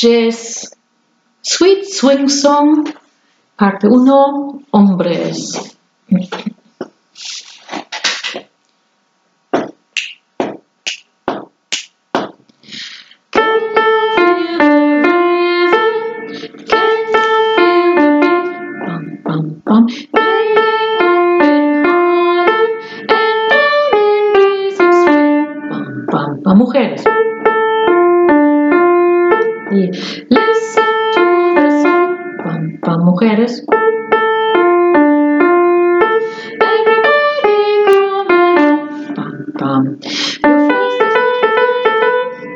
Jazz, Sweet Swing Song, parte 1, hombres. mujeres. Y les para mujeres.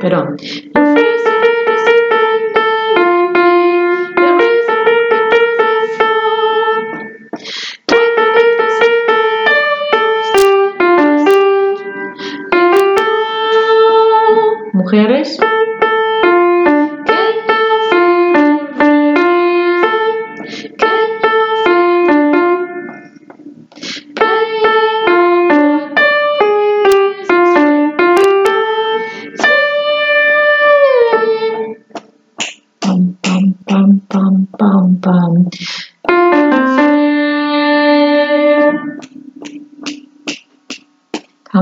Perdón. Mujeres.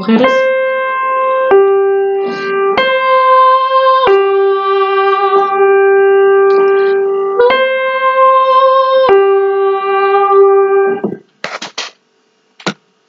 مخرس